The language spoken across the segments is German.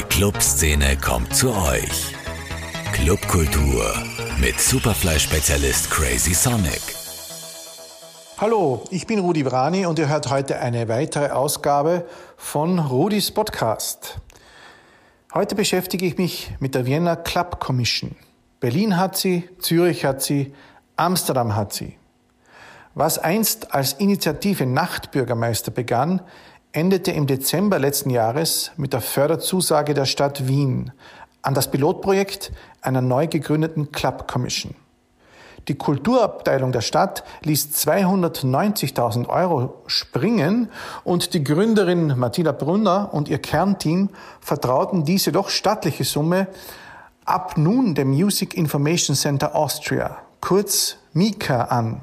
Die Clubszene kommt zu euch. Clubkultur mit Superfly-Spezialist Crazy Sonic. Hallo, ich bin Rudi Brani und ihr hört heute eine weitere Ausgabe von Rudis Podcast. Heute beschäftige ich mich mit der Vienna Club Commission. Berlin hat sie, Zürich hat sie, Amsterdam hat sie. Was einst als Initiative Nachtbürgermeister begann, endete im Dezember letzten Jahres mit der Förderzusage der Stadt Wien an das Pilotprojekt einer neu gegründeten Club Commission. Die Kulturabteilung der Stadt ließ 290.000 Euro springen und die Gründerin Martina Brunner und ihr Kernteam vertrauten diese doch stattliche Summe ab nun dem Music Information Center Austria, kurz MICA, an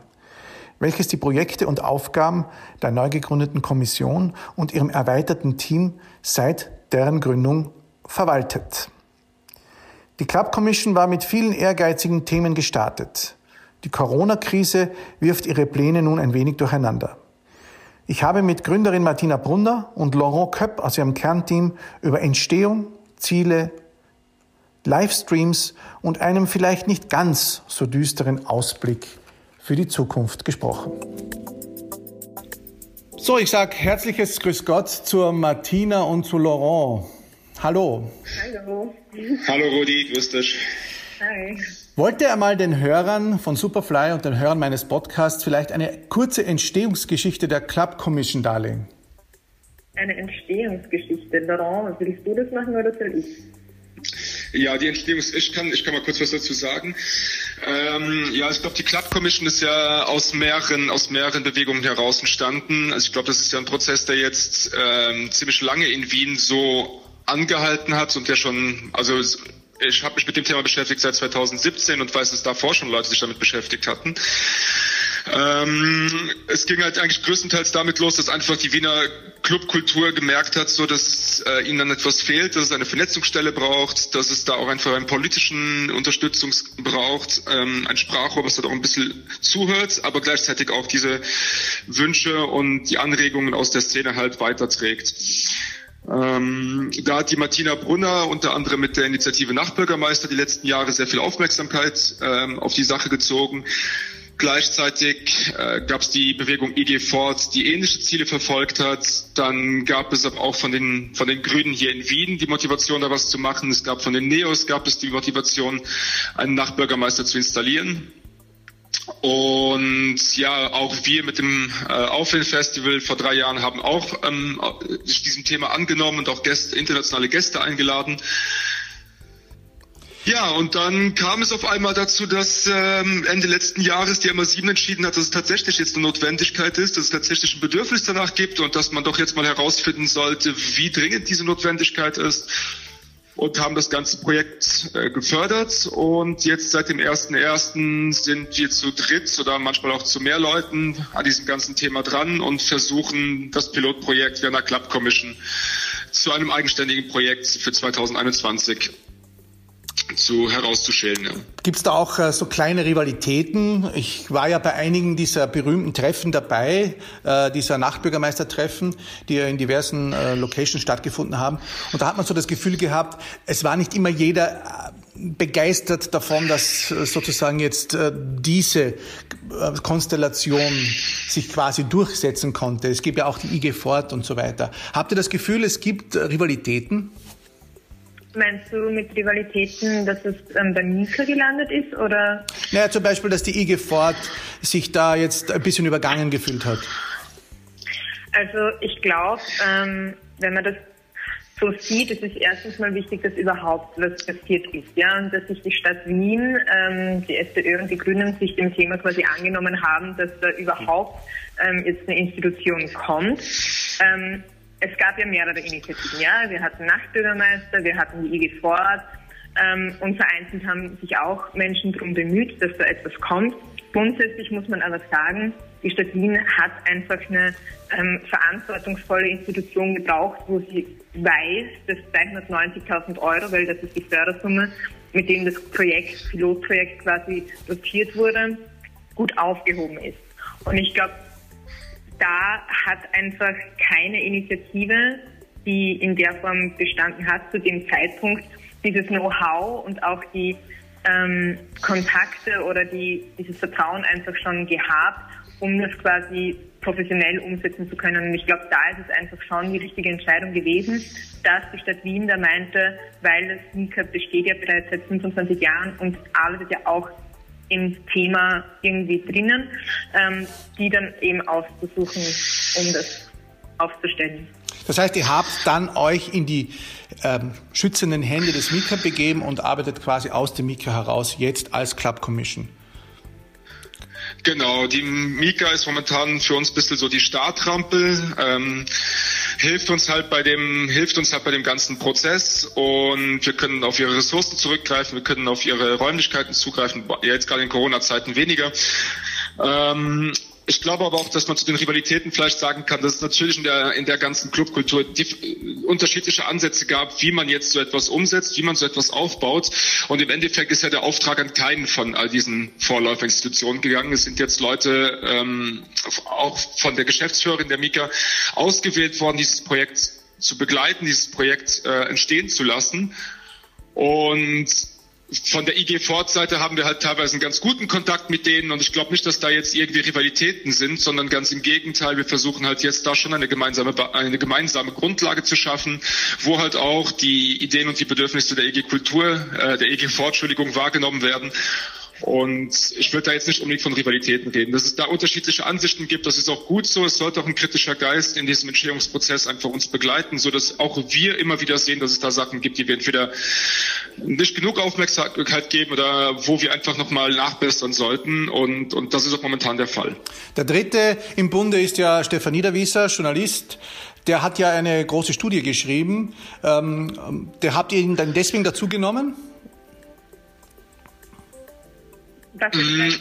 welches die Projekte und Aufgaben der neu gegründeten Kommission und ihrem erweiterten Team seit deren Gründung verwaltet. Die Club Commission war mit vielen ehrgeizigen Themen gestartet. Die Corona-Krise wirft ihre Pläne nun ein wenig durcheinander. Ich habe mit Gründerin Martina Brunner und Laurent Köpp aus ihrem Kernteam über Entstehung, Ziele, Livestreams und einem vielleicht nicht ganz so düsteren Ausblick für die Zukunft gesprochen. So, ich sage herzliches Grüß Gott zur Martina und zu Laurent. Hallo. Hallo. Hallo Rudi, grüß dich. Hi. Wollte er mal den Hörern von Superfly und den Hörern meines Podcasts vielleicht eine kurze Entstehungsgeschichte der Club Commission darlegen? Eine Entstehungsgeschichte. Laurent, willst du das machen oder soll ich? Ja, die Entstehung, ich kann, ich kann mal kurz was dazu sagen. Ähm, ja, ich glaube, die Club Commission ist ja aus mehreren, aus mehreren Bewegungen heraus entstanden. Also ich glaube, das ist ja ein Prozess, der jetzt ähm, ziemlich lange in Wien so angehalten hat und der schon, also ich habe mich mit dem Thema beschäftigt seit 2017 und weiß, dass davor schon Leute sich damit beschäftigt hatten. Ähm, es ging halt eigentlich größtenteils damit los, dass einfach die Wiener Clubkultur gemerkt hat, so dass äh, ihnen dann etwas fehlt, dass es eine Vernetzungsstelle braucht, dass es da auch einfach einen politischen Unterstützung braucht, ähm, ein Sprachrohr, was da auch ein bisschen zuhört, aber gleichzeitig auch diese Wünsche und die Anregungen aus der Szene halt weiterträgt. Ähm, da hat die Martina Brunner unter anderem mit der Initiative Nachbürgermeister die letzten Jahre sehr viel Aufmerksamkeit ähm, auf die Sache gezogen. Gleichzeitig äh, gab es die Bewegung IG Ford, die ähnliche Ziele verfolgt hat. Dann gab es aber auch von den, von den Grünen hier in Wien die Motivation, da was zu machen. Es gab von den Neos gab es die Motivation, einen Nachbürgermeister zu installieren. Und ja, auch wir mit dem äh, Aufwindfestival vor drei Jahren haben auch ähm, sich diesem Thema angenommen und auch Gäste, internationale Gäste eingeladen. Ja, und dann kam es auf einmal dazu, dass ähm, Ende letzten Jahres die MA7 entschieden hat, dass es tatsächlich jetzt eine Notwendigkeit ist, dass es tatsächlich ein Bedürfnis danach gibt und dass man doch jetzt mal herausfinden sollte, wie dringend diese Notwendigkeit ist und haben das ganze Projekt äh, gefördert und jetzt seit dem 1.1. sind wir zu dritt oder manchmal auch zu mehr Leuten an diesem ganzen Thema dran und versuchen das Pilotprojekt Vienna Club Commission zu einem eigenständigen Projekt für 2021 zu herauszuschälen. Ja. Gibt es da auch äh, so kleine Rivalitäten? Ich war ja bei einigen dieser berühmten Treffen dabei, äh, dieser Nachbürgermeistertreffen, die ja in diversen äh, Locations stattgefunden haben. Und da hat man so das Gefühl gehabt, es war nicht immer jeder äh, begeistert davon, dass äh, sozusagen jetzt äh, diese Konstellation sich quasi durchsetzen konnte. Es gibt ja auch die IG Fort und so weiter. Habt ihr das Gefühl, es gibt Rivalitäten? Meinst du mit Rivalitäten, dass es ähm, bei Mika gelandet ist, oder? Naja, zum Beispiel, dass die IG Ford sich da jetzt ein bisschen übergangen gefühlt hat. Also ich glaube, ähm, wenn man das so sieht, ist es erstens mal wichtig, dass überhaupt was passiert ist, ja, und dass sich die Stadt Wien, ähm, die SPÖ und die Grünen sich dem Thema quasi angenommen haben, dass da überhaupt ähm, jetzt eine Institution kommt. Ähm, es gab ja mehrere Initiativen. Ja, wir hatten Nachtbürgermeister, wir hatten die IG Ford ähm, und vereinzelt haben sich auch Menschen darum bemüht, dass da etwas kommt. Grundsätzlich muss man aber sagen, die Stadt Wien hat einfach eine ähm, verantwortungsvolle Institution gebraucht, wo sie weiß, dass 290.000 Euro, weil das ist die Fördersumme, mit dem das Projekt, Pilotprojekt quasi dotiert wurde, gut aufgehoben ist. Und ich glaube, da hat einfach keine Initiative die in der Form bestanden hat zu dem Zeitpunkt, dieses Know-how und auch die ähm, Kontakte oder die, dieses Vertrauen einfach schon gehabt, um das quasi professionell umsetzen zu können. Und ich glaube, da ist es einfach schon die richtige Entscheidung gewesen, dass die Stadt Wien da meinte, weil das NICAP besteht ja bereits seit 25 Jahren und arbeitet ja auch im Thema irgendwie drinnen, ähm, die dann eben auszusuchen, um das aufzustellen. Das heißt, ihr habt dann euch in die ähm, schützenden Hände des Mika begeben und arbeitet quasi aus dem Mika heraus jetzt als Club Commission. Genau, die Mika ist momentan für uns ein bisschen so die Startrampe, ähm, hilft uns halt bei dem, hilft uns halt bei dem ganzen Prozess. Und wir können auf ihre Ressourcen zurückgreifen, wir können auf ihre Räumlichkeiten zugreifen, jetzt gerade in Corona-Zeiten weniger. Ähm, ich glaube aber auch, dass man zu den Rivalitäten vielleicht sagen kann, dass es natürlich in der, in der ganzen Clubkultur unterschiedliche Ansätze gab, wie man jetzt so etwas umsetzt, wie man so etwas aufbaut. Und im Endeffekt ist ja der Auftrag an keinen von all diesen Vorläuferinstitutionen gegangen. Es sind jetzt Leute, ähm, auch von der Geschäftsführerin der Mika, ausgewählt worden, dieses Projekt zu begleiten, dieses Projekt äh, entstehen zu lassen. Und von der IG Ford-Seite haben wir halt teilweise einen ganz guten Kontakt mit denen und ich glaube nicht, dass da jetzt irgendwie Rivalitäten sind, sondern ganz im Gegenteil, wir versuchen halt jetzt da schon eine gemeinsame, eine gemeinsame Grundlage zu schaffen, wo halt auch die Ideen und die Bedürfnisse der IG Kultur, äh, der IG Ford, Entschuldigung, wahrgenommen werden und ich würde da jetzt nicht unbedingt von Rivalitäten reden. Dass es da unterschiedliche Ansichten gibt, das ist auch gut so. Es sollte auch ein kritischer Geist in diesem Entstehungsprozess einfach uns begleiten, so dass auch wir immer wieder sehen, dass es da Sachen gibt, die wir entweder nicht genug Aufmerksamkeit geben oder wo wir einfach nochmal nachbessern sollten. Und, und das ist auch momentan der Fall. Der dritte im Bunde ist ja Stefan Niederwieser, Journalist. Der hat ja eine große Studie geschrieben. Ähm, der habt ihr ihn dann deswegen dazu genommen? Dafür mm.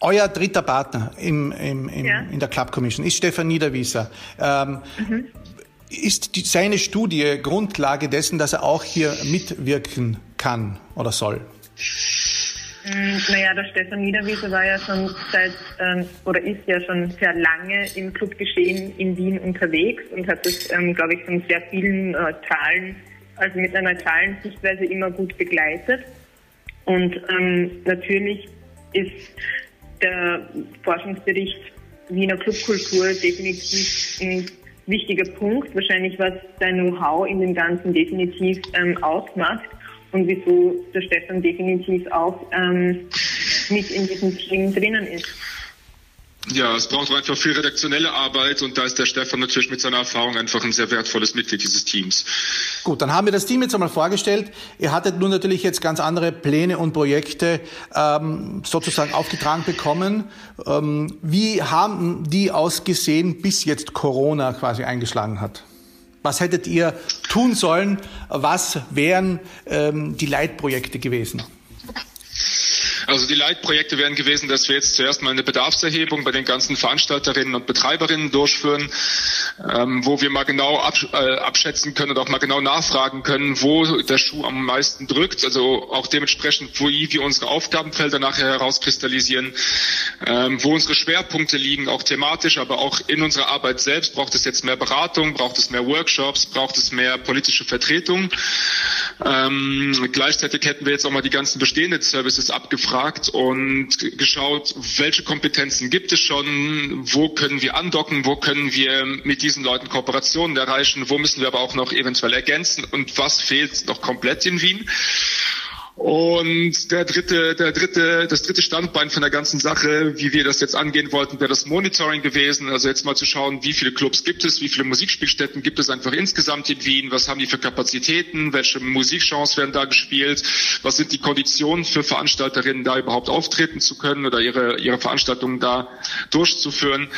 Euer dritter Partner im, im, im, ja. in der Club Commission ist Stefan Niederwieser. Ähm, mhm. Ist die, seine Studie Grundlage dessen, dass er auch hier mitwirken kann oder soll? Mm, naja, der Stefan Niederwieser war ja schon seit ähm, oder ist ja schon sehr lange im Clubgeschehen in Wien unterwegs und hat das, ähm, glaube ich, von sehr vielen äh, Zahlen also mit einer neutralen Sichtweise immer gut begleitet. Und ähm, natürlich ist der Forschungsbericht Wiener Clubkultur definitiv ein wichtiger Punkt, wahrscheinlich was sein Know-how in dem Ganzen definitiv ähm, ausmacht und wieso der Stefan definitiv auch ähm, mit in diesem Team drinnen ist. Ja, es braucht einfach viel redaktionelle Arbeit und da ist der Stefan natürlich mit seiner Erfahrung einfach ein sehr wertvolles Mitglied dieses Teams. Gut, dann haben wir das Team jetzt einmal vorgestellt. Ihr hattet nun natürlich jetzt ganz andere Pläne und Projekte ähm, sozusagen aufgetragen bekommen. Ähm, wie haben die ausgesehen, bis jetzt Corona quasi eingeschlagen hat? Was hättet ihr tun sollen? Was wären ähm, die Leitprojekte gewesen? Also die Leitprojekte wären gewesen, dass wir jetzt zuerst mal eine Bedarfserhebung bei den ganzen Veranstalterinnen und Betreiberinnen durchführen, ähm, wo wir mal genau absch äh, abschätzen können und auch mal genau nachfragen können, wo der Schuh am meisten drückt. Also auch dementsprechend, wo wir unsere Aufgabenfelder nachher herauskristallisieren, ähm, wo unsere Schwerpunkte liegen, auch thematisch, aber auch in unserer Arbeit selbst. Braucht es jetzt mehr Beratung, braucht es mehr Workshops, braucht es mehr politische Vertretung. Ähm, gleichzeitig hätten wir jetzt auch mal die ganzen bestehenden Services abgefragt abgefragt und geschaut, welche Kompetenzen gibt es schon, wo können wir andocken, wo können wir mit diesen Leuten Kooperationen erreichen, wo müssen wir aber auch noch eventuell ergänzen und was fehlt noch komplett in Wien. Und der dritte, der dritte, das dritte Standbein von der ganzen Sache, wie wir das jetzt angehen wollten, wäre das Monitoring gewesen. Also jetzt mal zu schauen, wie viele Clubs gibt es, wie viele Musikspielstätten gibt es einfach insgesamt in Wien, was haben die für Kapazitäten, welche Musikgenres werden da gespielt, was sind die Konditionen für Veranstalterinnen, da überhaupt auftreten zu können oder ihre, ihre Veranstaltungen da durchzuführen.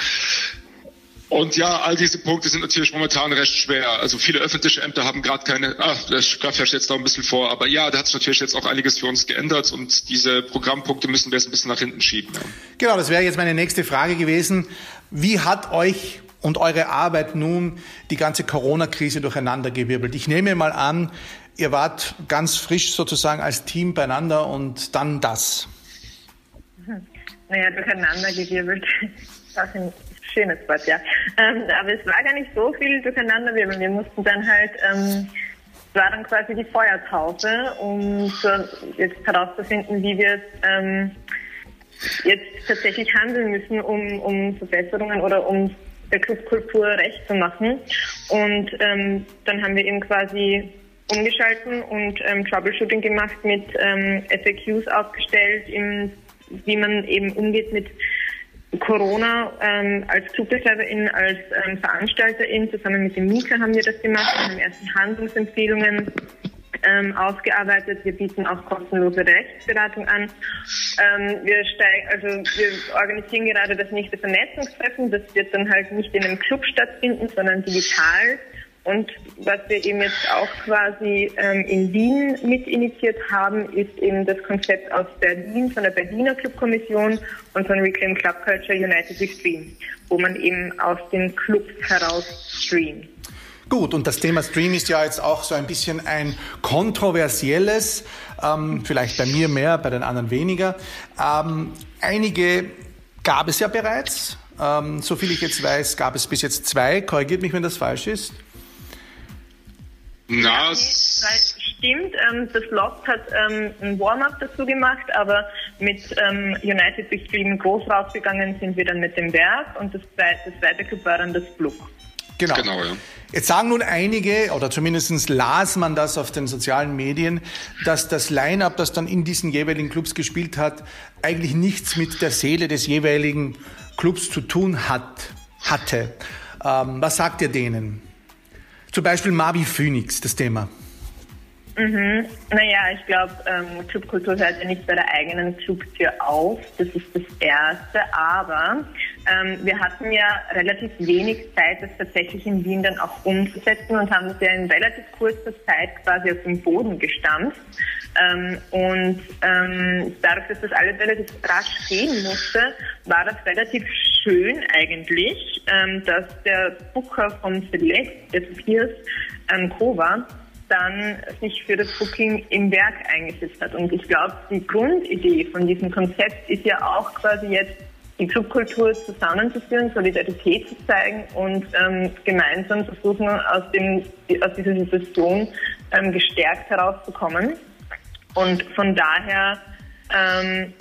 Und ja, all diese Punkte sind natürlich momentan recht schwer. Also viele öffentliche Ämter haben gerade keine, ah, das greift ja jetzt da ein bisschen vor, aber ja, da hat sich natürlich jetzt auch einiges für uns geändert und diese Programmpunkte müssen wir jetzt ein bisschen nach hinten schieben. Ja. Genau, das wäre jetzt meine nächste Frage gewesen. Wie hat euch und eure Arbeit nun die ganze Corona-Krise durcheinandergewirbelt? Ich nehme mal an, ihr wart ganz frisch sozusagen als Team beieinander und dann das. Naja, durcheinandergewirbelt. Das schönes Wort, ja. Ähm, aber es war gar nicht so viel durcheinander. Wir, wir mussten dann halt, ähm, war dann quasi die Feuertaufe, um so jetzt herauszufinden, wie wir ähm, jetzt tatsächlich handeln müssen, um, um Verbesserungen oder um der Clubkultur recht zu machen. Und ähm, dann haben wir eben quasi umgeschalten und ähm, Troubleshooting gemacht, mit ähm, FAQs aufgestellt, im, wie man eben umgeht mit Corona ähm, als Clubbetreiberin, als ähm, Veranstalterin. Zusammen mit dem Mika haben wir das gemacht. Wir haben erste Handlungsempfehlungen ähm, ausgearbeitet. Wir bieten auch kostenlose Rechtsberatung an. Ähm, wir, steigen, also wir organisieren gerade das nächste Vernetzungstreffen. Das wird dann halt nicht in einem Club stattfinden, sondern digital. Und was wir eben jetzt auch quasi ähm, in Wien mit initiiert haben, ist eben das Konzept aus Berlin, von der Berliner Clubkommission und von Reclaim Club Culture United We Stream, wo man eben aus den Clubs heraus streamt. Gut, und das Thema Stream ist ja jetzt auch so ein bisschen ein kontroversielles, ähm, vielleicht bei mir mehr, bei den anderen weniger. Ähm, einige gab es ja bereits. Ähm, so viel ich jetzt weiß, gab es bis jetzt zwei. Korrigiert mich, wenn das falsch ist. Na, stimmt. Ähm, das Lost hat ähm, ein Warm-up dazu gemacht, aber mit ähm, United Big Stream groß rausgegangen sind wir dann mit dem Werk und das zweite, das zweite Club war dann das Blue. Genau. genau ja. Jetzt sagen nun einige, oder zumindest las man das auf den sozialen Medien, dass das Line-up, das dann in diesen jeweiligen Clubs gespielt hat, eigentlich nichts mit der Seele des jeweiligen Clubs zu tun hat, hatte. Ähm, was sagt ihr denen? Zum Beispiel Mavi Phoenix, das Thema. Mhm. Naja, ich glaube, ähm, Clubkultur hört ja nicht bei der eigenen Clubtür auf. Das ist das Erste. Aber ähm, wir hatten ja relativ wenig Zeit, das tatsächlich in Wien dann auch umzusetzen und haben es ja in relativ kurzer Zeit quasi auf den Boden gestampft. Ähm, und ähm, dadurch, dass das alles relativ rasch gehen musste, war das relativ schön eigentlich, ähm, dass der Booker von Celeste, der Pierce ähm, Kova, dann sich für das Booking im Werk eingesetzt hat. Und ich glaube, die Grundidee von diesem Konzept ist ja auch quasi jetzt die Clubkultur zusammenzuführen, Solidarität zu zeigen und ähm, gemeinsam versuchen, aus, dem, aus dieser Situation ähm, gestärkt herauszukommen. Und von daher ähm,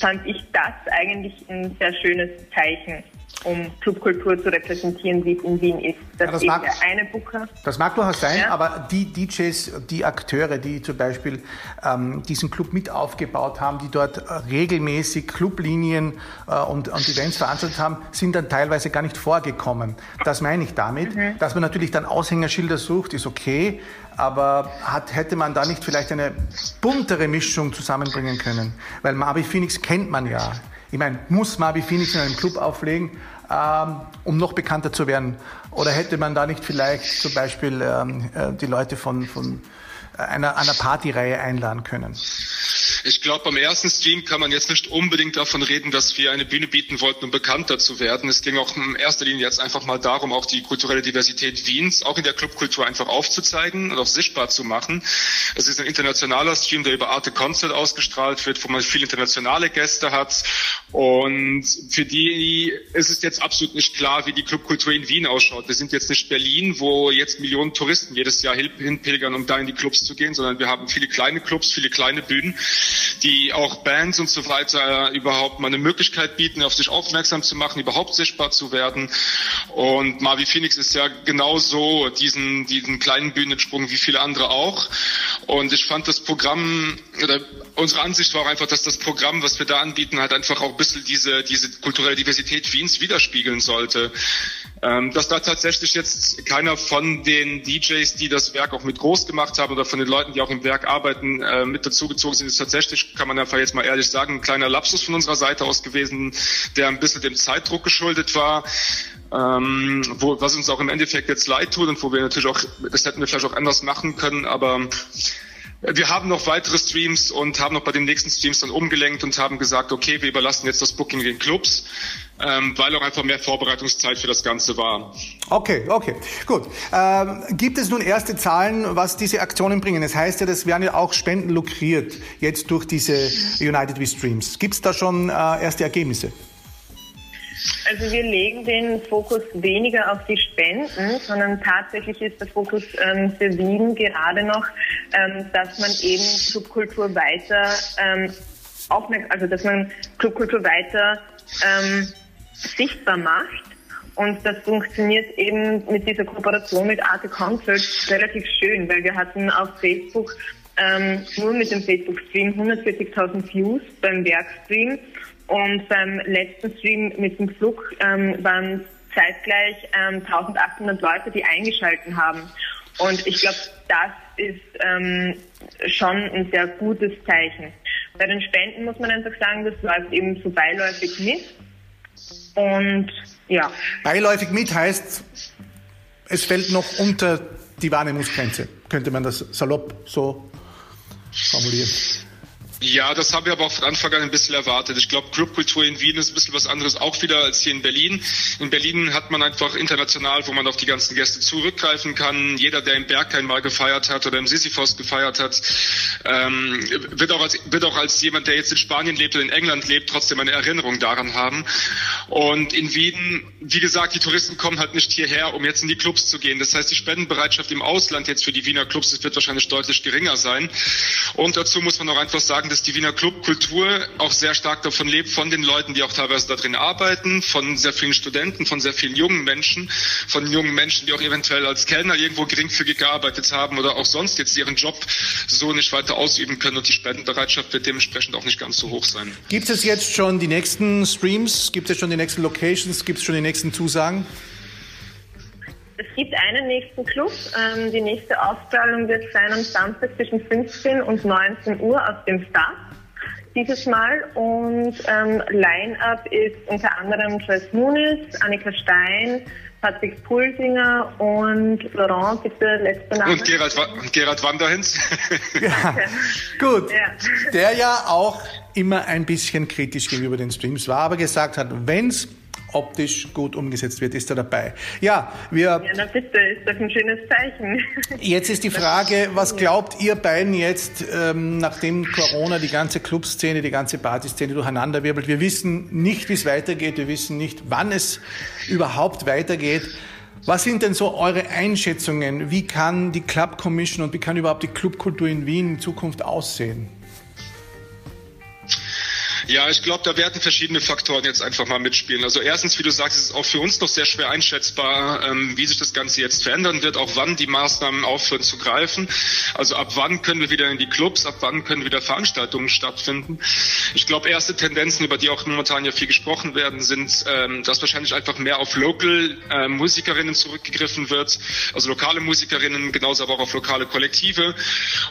fand ich das eigentlich ein sehr schönes Zeichen um Clubkultur zu repräsentieren, wie es in Wien ist. Das, ja, das mag, der eine Booker. Das mag durchaus sein, ja. aber die DJs, die Akteure, die zum Beispiel ähm, diesen Club mit aufgebaut haben, die dort äh, regelmäßig Clublinien äh, und, und Events veranstaltet haben, sind dann teilweise gar nicht vorgekommen. Das meine ich damit. Mhm. Dass man natürlich dann Aushängerschilder sucht, ist okay, aber hat, hätte man da nicht vielleicht eine buntere Mischung zusammenbringen können? Weil Marby Phoenix kennt man ja. Ich meine, muss Marby Phoenix in einem Club auflegen? Ähm, um noch bekannter zu werden? Oder hätte man da nicht vielleicht zum Beispiel ähm, äh, die Leute von, von einer, einer Partyreihe einladen können? Ich glaube, beim ersten Stream kann man jetzt nicht unbedingt davon reden, dass wir eine Bühne bieten wollten, um bekannter zu werden. Es ging auch in erster Linie jetzt einfach mal darum, auch die kulturelle Diversität Wiens auch in der Clubkultur einfach aufzuzeigen und auch sichtbar zu machen. Es ist ein internationaler Stream, der über Arte Concert ausgestrahlt wird, wo man viele internationale Gäste hat. Und für die ist es jetzt absolut nicht klar, wie die Clubkultur in Wien ausschaut. Wir sind jetzt nicht Berlin, wo jetzt Millionen Touristen jedes Jahr hinpilgern, um da in die Clubs zu gehen, sondern wir haben viele kleine Clubs, viele kleine Bühnen die auch Bands und so weiter überhaupt mal eine Möglichkeit bieten, auf sich aufmerksam zu machen, überhaupt sichtbar zu werden. Und Marvi Phoenix ist ja genauso diesen, diesen kleinen Bühnensprung wie viele andere auch. Und ich fand das Programm, oder unsere Ansicht war auch einfach, dass das Programm, was wir da anbieten, halt einfach auch ein bisschen diese, diese kulturelle Diversität Wiens widerspiegeln sollte. Ähm, dass da tatsächlich jetzt keiner von den DJs, die das Werk auch mit groß gemacht haben oder von den Leuten, die auch im Werk arbeiten, äh, mit dazugezogen sind, ist tatsächlich, kann man einfach jetzt mal ehrlich sagen, ein kleiner Lapsus von unserer Seite aus gewesen, der ein bisschen dem Zeitdruck geschuldet war. Ähm, wo, was uns auch im Endeffekt jetzt leid tut und wo wir natürlich auch, das hätten wir vielleicht auch anders machen können, aber wir haben noch weitere Streams und haben noch bei den nächsten Streams dann umgelenkt und haben gesagt, okay, wir überlassen jetzt das Booking den Clubs, ähm, weil auch einfach mehr Vorbereitungszeit für das Ganze war. Okay, okay, gut. Ähm, gibt es nun erste Zahlen, was diese Aktionen bringen? Es das heißt ja, das werden ja auch Spenden lukriert jetzt durch diese United We Streams. Gibt es da schon äh, erste Ergebnisse? Also wir legen den Fokus weniger auf die Spenden, sondern tatsächlich ist der Fokus ähm, für Wien gerade noch, ähm, dass man eben Subkultur weiter ähm, aufmerksam, also dass man Clubkultur weiter ähm, sichtbar macht. Und das funktioniert eben mit dieser Kooperation mit Arte Concerts relativ schön, weil wir hatten auf Facebook ähm, nur mit dem Facebook-Stream 140.000 Views beim Werkstream und beim letzten Stream mit dem Flug ähm, waren zeitgleich ähm, 1800 Leute, die eingeschalten haben. Und ich glaube, das ist ähm, schon ein sehr gutes Zeichen. Bei den Spenden muss man einfach sagen, das läuft eben so beiläufig mit. Und ja. Beiläufig mit heißt, es fällt noch unter die Wahrnehmungsgrenze. Könnte man das salopp so formulieren? Ja, das haben wir aber auch von Anfang an ein bisschen erwartet. Ich glaube, Clubkultur in Wien ist ein bisschen was anderes auch wieder als hier in Berlin. In Berlin hat man einfach international, wo man auf die ganzen Gäste zurückgreifen kann. Jeder, der im Berghain mal gefeiert hat oder im Sisyphos gefeiert hat, ähm, wird, auch als, wird auch als jemand, der jetzt in Spanien lebt oder in England lebt, trotzdem eine Erinnerung daran haben. Und in Wien, wie gesagt, die Touristen kommen halt nicht hierher, um jetzt in die Clubs zu gehen. Das heißt, die Spendenbereitschaft im Ausland jetzt für die Wiener Clubs wird wahrscheinlich deutlich geringer sein. Und dazu muss man auch einfach sagen, dass die Wiener Clubkultur auch sehr stark davon lebt, von den Leuten, die auch teilweise da drin arbeiten, von sehr vielen Studenten, von sehr vielen jungen Menschen, von jungen Menschen, die auch eventuell als Kellner irgendwo geringfügig gearbeitet haben oder auch sonst jetzt ihren Job so nicht weiter ausüben können und die Spendenbereitschaft wird dementsprechend auch nicht ganz so hoch sein. Gibt es jetzt schon die nächsten Streams? Gibt es schon die nächsten Locations? Gibt es schon die nächsten Zusagen? Es gibt einen nächsten Club. Ähm, die nächste Ausstrahlung wird sein am Samstag zwischen 15 und 19 Uhr auf dem Start dieses Mal. Und ähm, Line-Up ist unter anderem Joyce Muniz, Annika Stein, Patrick Pulsinger und Laurent, bitte letzter Name. Und Gerald, und Gerald Wanderhens. ja, gut. Ja. Der ja auch immer ein bisschen kritisch gegenüber den Streams war, aber gesagt hat, wenn's optisch gut umgesetzt wird, ist er dabei. Ja, wir. Ja, na bitte, ist das ein schönes Zeichen. Jetzt ist die Frage, was glaubt ihr beiden jetzt, ähm, nachdem Corona die ganze Clubszene, die ganze Partyszene durcheinanderwirbelt? Wir wissen nicht, wie es weitergeht, wir wissen nicht, wann es überhaupt weitergeht. Was sind denn so eure Einschätzungen? Wie kann die Club Commission und wie kann überhaupt die Clubkultur in Wien in Zukunft aussehen? Ja, ich glaube, da werden verschiedene Faktoren jetzt einfach mal mitspielen. Also erstens, wie du sagst, ist es auch für uns noch sehr schwer einschätzbar, ähm, wie sich das Ganze jetzt verändern wird, auch wann die Maßnahmen aufhören zu greifen. Also ab wann können wir wieder in die Clubs, ab wann können wieder Veranstaltungen stattfinden. Ich glaube, erste Tendenzen, über die auch momentan ja viel gesprochen werden, sind, ähm, dass wahrscheinlich einfach mehr auf Local äh, Musikerinnen zurückgegriffen wird, also lokale Musikerinnen, genauso aber auch auf lokale Kollektive.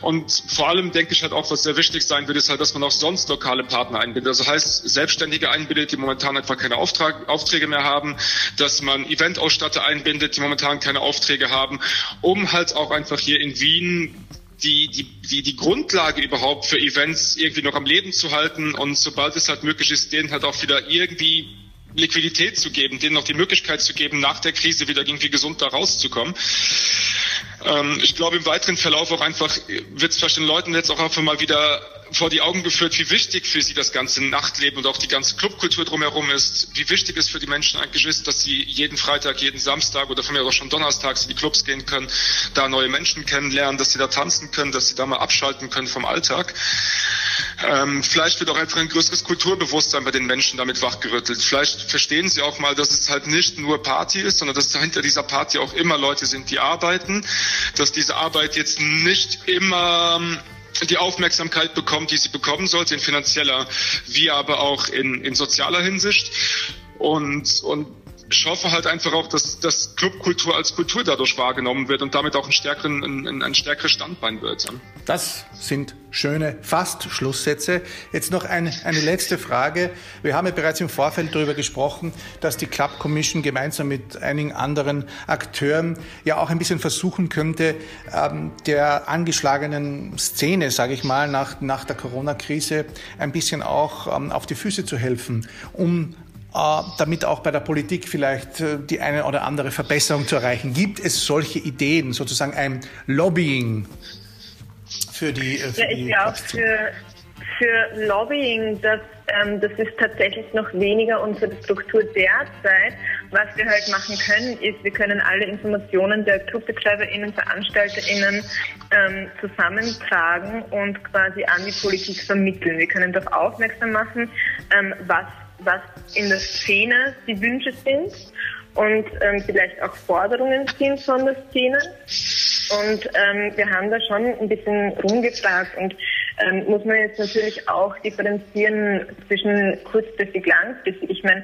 Und vor allem denke ich halt auch, was sehr wichtig sein wird, ist halt, dass man auch sonst lokale Partner einbindet einbindet. Also heißt Selbstständige einbindet, die momentan einfach keine Auftrag, Aufträge mehr haben, dass man Eventausstatter einbindet, die momentan keine Aufträge haben, um halt auch einfach hier in Wien die, die, die, die Grundlage überhaupt für Events irgendwie noch am Leben zu halten und sobald es halt möglich ist, denen halt auch wieder irgendwie Liquidität zu geben, denen noch die Möglichkeit zu geben, nach der Krise wieder irgendwie gesund da rauszukommen. Ähm, ich glaube, im weiteren Verlauf auch einfach wird es vielleicht den Leuten jetzt auch einfach mal wieder vor die Augen geführt, wie wichtig für sie das ganze Nachtleben und auch die ganze Clubkultur drumherum ist, wie wichtig es für die Menschen eigentlich ist, dass sie jeden Freitag, jeden Samstag oder von mir auch schon donnerstags in die Clubs gehen können, da neue Menschen kennenlernen, dass sie da tanzen können, dass sie da mal abschalten können vom Alltag. Ähm, vielleicht wird auch einfach ein größeres Kulturbewusstsein bei den Menschen damit wachgerüttelt. Vielleicht verstehen sie auch mal, dass es halt nicht nur Party ist, sondern dass hinter dieser Party auch immer Leute sind, die arbeiten, dass diese Arbeit jetzt nicht immer ähm, die Aufmerksamkeit bekommt, die sie bekommen sollte, in finanzieller wie aber auch in, in sozialer Hinsicht. Und, und ich hoffe halt einfach auch, dass, dass Clubkultur als Kultur dadurch wahrgenommen wird und damit auch ein, stärkeren, ein, ein stärkeres Standbein wird. Das sind schöne Fast-Schlusssätze. Jetzt noch eine, eine letzte Frage. Wir haben ja bereits im Vorfeld darüber gesprochen, dass die Club Commission gemeinsam mit einigen anderen Akteuren ja auch ein bisschen versuchen könnte, ähm, der angeschlagenen Szene, sage ich mal, nach, nach der Corona-Krise ein bisschen auch ähm, auf die Füße zu helfen, um damit auch bei der Politik vielleicht äh, die eine oder andere Verbesserung zu erreichen. Gibt es solche Ideen, sozusagen ein Lobbying für die? Äh, für ja, ich glaube, für, für Lobbying, das ähm, das ist tatsächlich noch weniger unsere Struktur derzeit. Was wir halt machen können, ist, wir können alle Informationen der ClubbetreiberInnen, VeranstalterInnen ähm, zusammentragen und quasi an die Politik vermitteln. Wir können darauf aufmerksam machen, ähm, was, was in der Szene die Wünsche sind und ähm, vielleicht auch Forderungen sind von der Szene. Und ähm, wir haben da schon ein bisschen rumgefragt und ähm, muss man jetzt natürlich auch differenzieren zwischen kurzfristig, langfristig. Ich meine,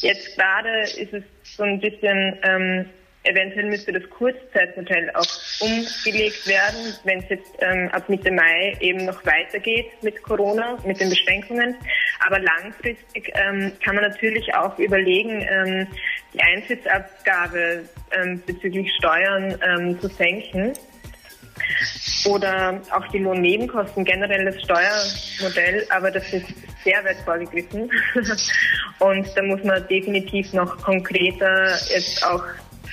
jetzt gerade ist es so ein bisschen, ähm, eventuell müsste das Kurzzeitmodell auch umgelegt werden, wenn es jetzt ähm, ab Mitte Mai eben noch weitergeht mit Corona, mit den Beschränkungen. Aber langfristig ähm, kann man natürlich auch überlegen, ähm, die Eintrittsabgabe ähm, bezüglich Steuern ähm, zu senken oder auch die Lohnnebenkosten, generell das Steuermodell, aber das ist sehr weit vorgegriffen. Und da muss man definitiv noch konkreter jetzt auch,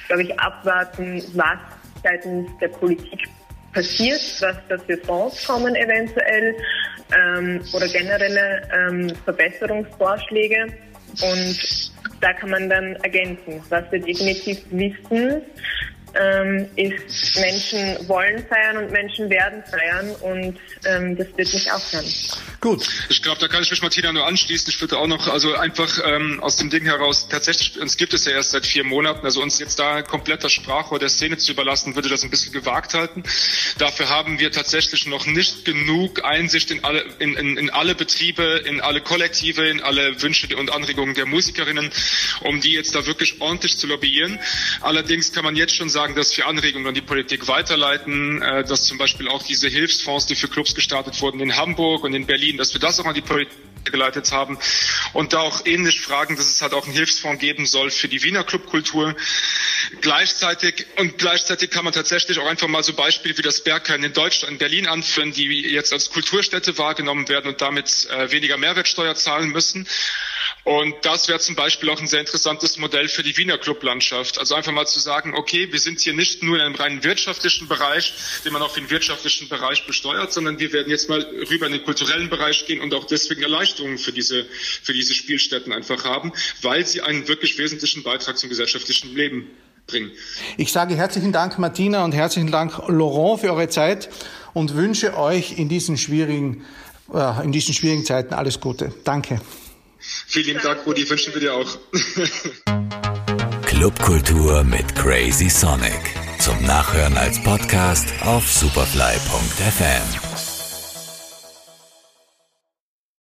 glaube ich, abwarten, was seitens der Politik passiert, was da für Fonds kommen eventuell ähm, oder generelle ähm, Verbesserungsvorschläge. Und da kann man dann ergänzen. Was wir definitiv wissen, ähm, ist, Menschen wollen feiern und Menschen werden feiern und ähm, das wird nicht aufhören. Gut. Ich glaube, da kann ich mich Martina nur anschließen. Ich würde auch noch, also einfach ähm, aus dem Ding heraus, tatsächlich, uns gibt es ja erst seit vier Monaten, also uns jetzt da kompletter Sprache der Szene zu überlassen, würde das ein bisschen gewagt halten. Dafür haben wir tatsächlich noch nicht genug Einsicht in alle, in, in, in alle Betriebe, in alle Kollektive, in alle Wünsche und Anregungen der Musikerinnen, um die jetzt da wirklich ordentlich zu lobbyieren. Allerdings kann man jetzt schon sagen, sagen, dass wir Anregungen an die Politik weiterleiten, äh, dass zum Beispiel auch diese Hilfsfonds, die für Clubs gestartet wurden in Hamburg und in Berlin, dass wir das auch an die Politik geleitet haben und da auch ähnlich fragen, dass es halt auch einen Hilfsfonds geben soll für die Wiener Clubkultur. Gleichzeitig und gleichzeitig kann man tatsächlich auch einfach mal so Beispiele wie das Berghain in Deutschland, in Berlin anführen, die jetzt als Kulturstätte wahrgenommen werden und damit äh, weniger Mehrwertsteuer zahlen müssen. Und das wäre zum Beispiel auch ein sehr interessantes Modell für die Wiener Clublandschaft. Also einfach mal zu sagen, okay, wir sind hier nicht nur in einem rein wirtschaftlichen Bereich, den man auch im wirtschaftlichen Bereich besteuert, sondern wir werden jetzt mal rüber in den kulturellen Bereich gehen und auch deswegen Erleichterungen für diese, für diese Spielstätten einfach haben, weil sie einen wirklich wesentlichen Beitrag zum gesellschaftlichen Leben bringen. Ich sage herzlichen Dank, Martina, und herzlichen Dank, Laurent, für eure Zeit und wünsche euch in diesen schwierigen, äh, in diesen schwierigen Zeiten alles Gute. Danke. Vielen Dank, Rudi, wünschen wir dir auch. Clubkultur mit Crazy Sonic. Zum Nachhören als Podcast auf superfly.fm.